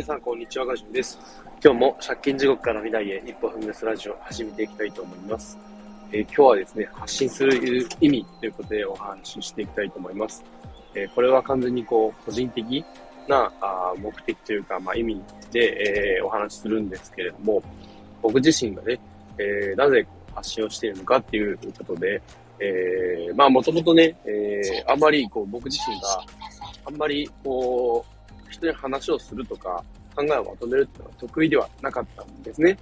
皆さん、こんにちは。ガジュです。今日も借金地獄から未来へ一歩踏み出すラジオを始めていきたいと思います。えー、今日はですね、発信する意味ということでお話ししていきたいと思います。えー、これは完全にこう、個人的なあ目的というか、まあ、意味で、えー、お話しするんですけれども、僕自身がね、えなぜ発信をしているのかっていうことで、えまあ、もともとね、えあんまりこう、僕自身があんまりこう、人に話をするとか、考えをまとめるっていうのは得意ではなかったんですね。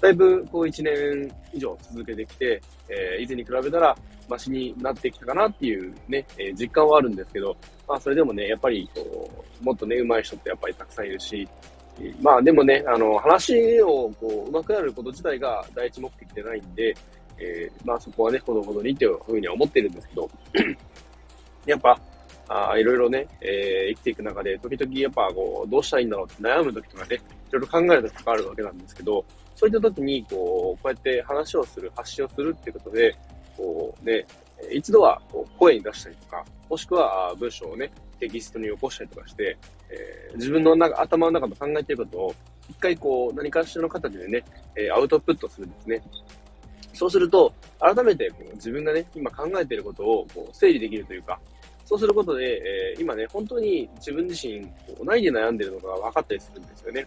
だいぶ、こう、1年以上続けてきて、えー、以前に比べたら、マシになってきたかなっていうね、えー、実感はあるんですけど、まあ、それでもね、やっぱり、こう、もっとね、上手い人ってやっぱりたくさんいるし、まあ、でもね、あの、話を、こう、上手くなること自体が第一目的でないんで、えー、まあ、そこはね、ほどほどにっていうふうには思ってるんですけど、やっぱ、あいろいろね、えー、生きていく中で、時々やっぱこう、どうしたらいいんだろうって悩む時とかね、いろいろ考える時とかあるわけなんですけど、そういった時に、こう、こうやって話をする、発信をするっていうことで、こうね、一度はこう声に出したりとか、もしくは文章をね、テキストに起こしたりとかして、えー、自分の中頭の中の考えていることを、一回こう、何かしらの形でね、え、アウトプットするんですね。そうすると、改めてこう自分がね、今考えていることをこう整理できるというか、そうすることで、えー、今ね、本当に自分自身、何で悩んでるのかが分かったりするんですよね。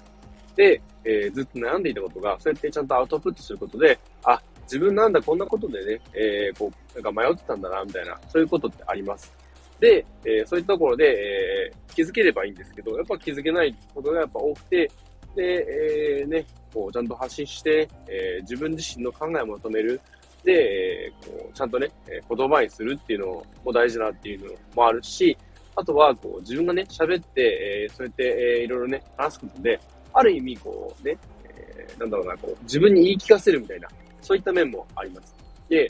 で、えー、ずっと悩んでいたことが、そうやってちゃんとアウトプットすることで、あ、自分なんだ、こんなことでね、えー、こう、なんか迷ってたんだな、みたいな、そういうことってあります。で、えー、そういったところで、え、気づければいいんですけど、やっぱ気づけないことがやっぱ多くて、で、え、ね、こう、ちゃんと発信して、え、自分自身の考えをまとめる。で、こうちゃんとね、言葉にするっていうのも大事だっていうのもあるし、あとは、こう、自分がね、喋って、えー、そうやって、えー、いろいろね、話すことで、ある意味、こう、ね、えー、なんだろうな、こう、自分に言い聞かせるみたいな、そういった面もあります。で、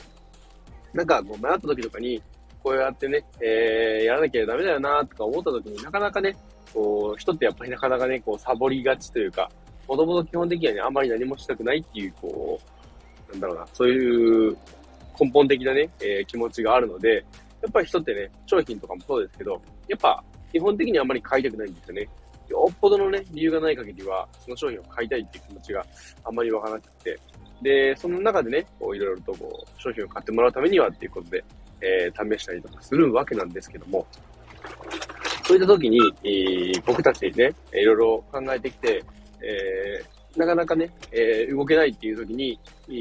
なんか、こう、迷った時とかに、こうやってね、えー、やらなきゃダメだよな、とか思った時になかなかね、こう、人ってやっぱりなかなかね、こう、サボりがちというか、もともと基本的にはね、あんまり何もしたくないっていう、こう、なんだろうな、そういう根本的なね、えー、気持ちがあるので、やっぱり人ってね、商品とかもそうですけど、やっぱ基本的にはあんまり買いたくないんですよね。よっぽどのね、理由がない限りは、その商品を買いたいっていう気持ちがあんまりわからなくて、で、その中でね、こういろいろとこう、商品を買ってもらうためにはっていうことで、えー、試したりとかするわけなんですけども、そういった時に、えー、僕たちね、いろいろ考えてきて、えー、なかなかね、えー、動けないっていう時に、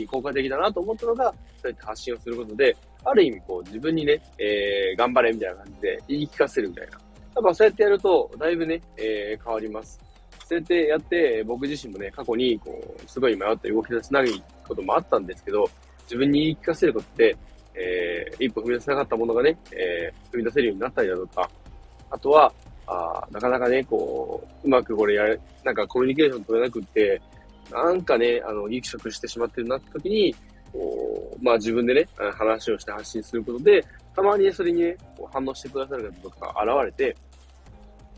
効果的だなと思ったのが、そうやって発信をすることで、ある意味こう自分にね、えー、頑張れみたいな感じで言い聞かせるみたいな。やっぱそうやってやると、だいぶね、えー、変わります。そうやってやって、僕自身もね、過去に、こう、すごい迷って動き出せないこともあったんですけど、自分に言い聞かせることで、えー、一歩踏み出せなかったものがね、えー、踏み出せるようになったりだとか、あとは、あなかなかね、こう、うまくこれやれ、なんかコミュニケーション取れなくって、なんかね、あの、ギクシャクしてしまってるなって時に、こう、まあ自分でね、話をして発信することで、たまに、それにね、こう反応してくださる方とか現れて、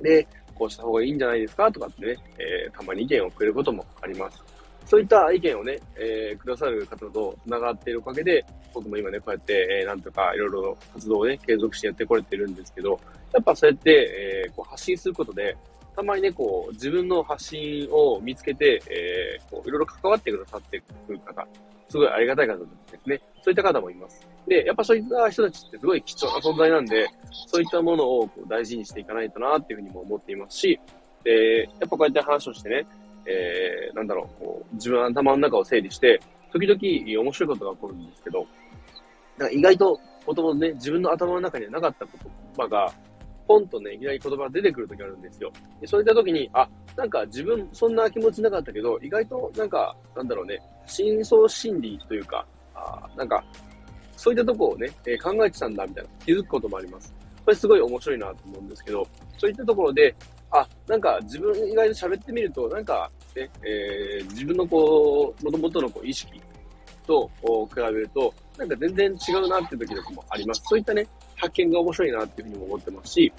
で、こうした方がいいんじゃないですかとかってね、えー、たまに意見をくれることもあります。そういった意見をね、えー、くださる方と繋がっているおかげで、僕も今ね、こうやって、えー、なんとかいろいろ活動をね、継続してやってこれてるんですけど、やっぱそうやって、えー、発信することで、たまにね、こう、自分の発信を見つけて、えー、こういろいろ関わってくださってくる方、すごいありがたい方ですね。そういった方もいます。で、やっぱそういった人たちってすごい貴重な存在なんで、そういったものをこう大事にしていかないとなっていうふうにも思っていますし、で、やっぱこうやって話をしてね、えー、なんだろう、こう、自分の頭の中を整理して、時々面白いことが起こるんですけど、なんか意外と、もともとね、自分の頭の中にはなかった言葉が、ポンとね、いきなり言葉が出てくるときあるんですよ。でそういったときに、あ、なんか自分、そんな気持ちなかったけど、意外となんか、なんだろうね、深層心理というか、あなんか、そういったとこをね、えー、考えてたんだ、みたいな、気づくこともあります。これすごい面白いなと思うんですけど、そういったところで、あ、なんか自分以外で喋ってみると、なんかね、えー、自分のこう、もともとのこう意識と比べると、なんか全然違うなって時とかもあります。そういったね、発見が面白いなっていうふうにも思ってますし、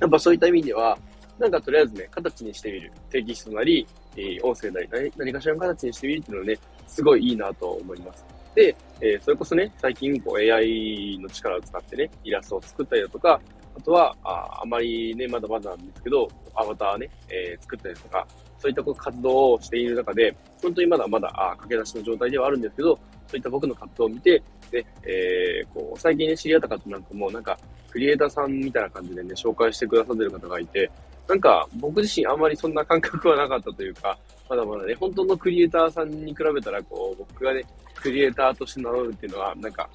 やっぱそういった意味では、なんかとりあえずね、形にしてみる。テキストなり、えー、音声なり何、何かしらの形にしてみるっていうのはね、すごいいいなと思います。で、えー、それこそね、最近こう AI の力を使ってね、イラストを作ったりだとか、あとは、ああまりね、まだまだなんですけど、アバターね、えー、作ったりとか、そういった活動をしている中で、本当にまだまだあ駆け出しの状態ではあるんですけど、そういった僕の活動を見て、で、えー、こう、最近ね、知り合った方なんかも、なんか、クリエイターさんみたいな感じでね、紹介してくださってる方がいて、なんか、僕自身あんまりそんな感覚はなかったというか、まだまだね、本当のクリエイターさんに比べたら、こう、僕がね、クリエイターとして名乗るっていうのは、なんか、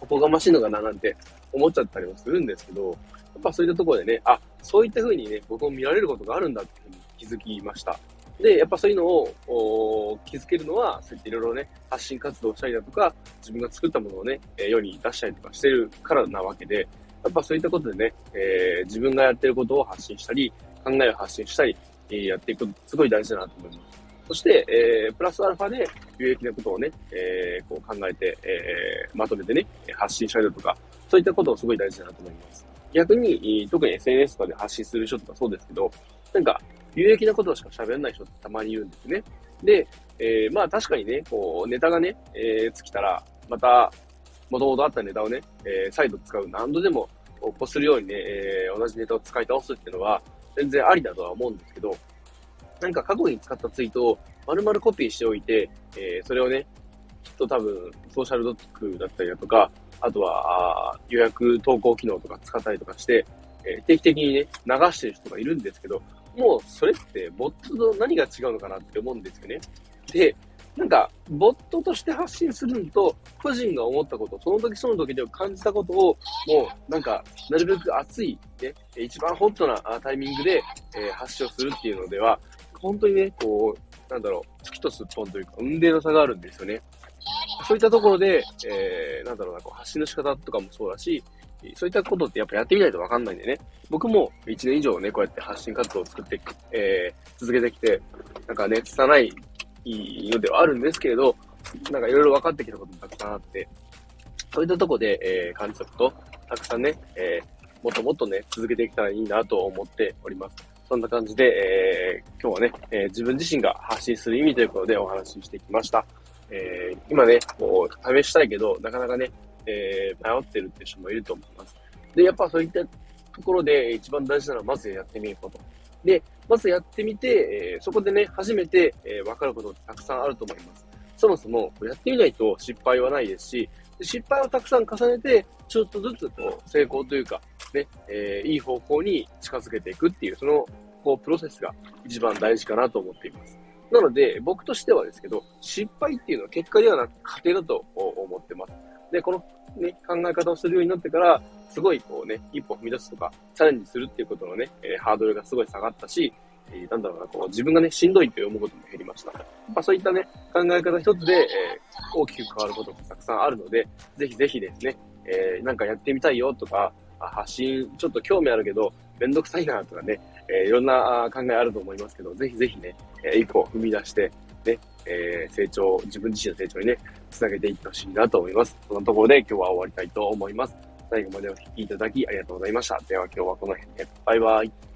おこがましいのかななんて思っちゃったりもするんですけど、やっぱそういったところでね、あ、そういった風にね、僕も見られることがあるんだっていうふうに気づきました。で、やっぱそういうのを気づけるのは、そういっていろいろね、発信活動したりだとか、自分が作ったものをねえ、世に出したりとかしてるからなわけで、やっぱそういったことでね、えー、自分がやってることを発信したり、考えを発信したり、えー、やっていくとすごい大事だなと思います。そして、えー、プラスアルファで有益なことをね、えー、こう考えて、えー、まとめてね、発信したりだとか、そういったことをすごい大事だなと思います。逆に、特に SNS とかで発信する人とかそうですけど、なんか、有益なことしか喋らない人ってたまにいるんですね。で、えー、まあ確かにね、こう、ネタがね、えー、尽きたら、また、もともとあったネタをね、えー、再度使う、何度でも、こするようにね、えー、同じネタを使い倒すっていうのは、全然ありだとは思うんですけど、なんか過去に使ったツイートを丸々コピーしておいて、えー、それをね、きっと多分、ソーシャルドックだったりだとか、あとは、予約投稿機能とか使ったりとかして、えー、定期的にね、流してる人がいるんですけど、もうそれってボットと何が違うのかなって思うんですよね。で、なんか、ボットとして発信するのと、個人が思ったこと、その時その時で感じたことを、もう、なんか、なるべく熱い、ね、一番ホットなタイミングで、えー、発信をするっていうのでは、本当にね、こう、なんだろう、月とすっぽんというか、運命の差があるんですよね。そういったところで、えー、なんだろうな、こう発信の仕方とかもそうだし、そういったことってやっぱやってみないとわかんないんでね。僕も1年以上ね、こうやって発信活動を作って、えー、続けてきて、なんかね、拙いのではあるんですけれど、なんかいろいろ分かってきたこともたくさんあって、そういったとこで、えー、感じたこと、たくさんね、えー、もっともっとね、続けていけたらいいなと思っております。そんな感じで、えー、今日はね、えー、自分自身が発信する意味ということでお話ししてきました。えー、今ね、こう、試したいけど、なかなかね、えー、迷ってるって人もいると思います。で、やっぱそういったところで一番大事なのは、まずやってみること。で、まずやってみて、えー、そこでね、初めて、えー、分かることってたくさんあると思います。そもそも、やってみないと失敗はないですし、失敗をたくさん重ねて、ちょっとずつこう成功というか、ね、えー、いい方向に近づけていくっていう、その、こう、プロセスが一番大事かなと思っています。なので、僕としてはですけど、失敗っていうのは結果ではなく過程だと思って。で、このね、考え方をするようになってから、すごいこうね、一歩踏み出すとか、チャレンジするっていうことのね、えー、ハードルがすごい下がったし、えー、なんだろうな、こう自分がね、しんどいって思うことも減りました。まあそういったね、考え方一つで、えー、大きく変わることもたくさんあるので、ぜひぜひですね、えー、なんかやってみたいよとか、発信ちょっと興味あるけど、めんどくさいなとかね、えー、いろんな考えあると思いますけど、ぜひぜひね、えー、一歩踏み出して、ね、成長、自分自身の成長にね、つなげていってほしいなと思います。そのところで今日は終わりたいと思います。最後までお聴きいただきありがとうございました。では今日はこの辺で、バイバイ。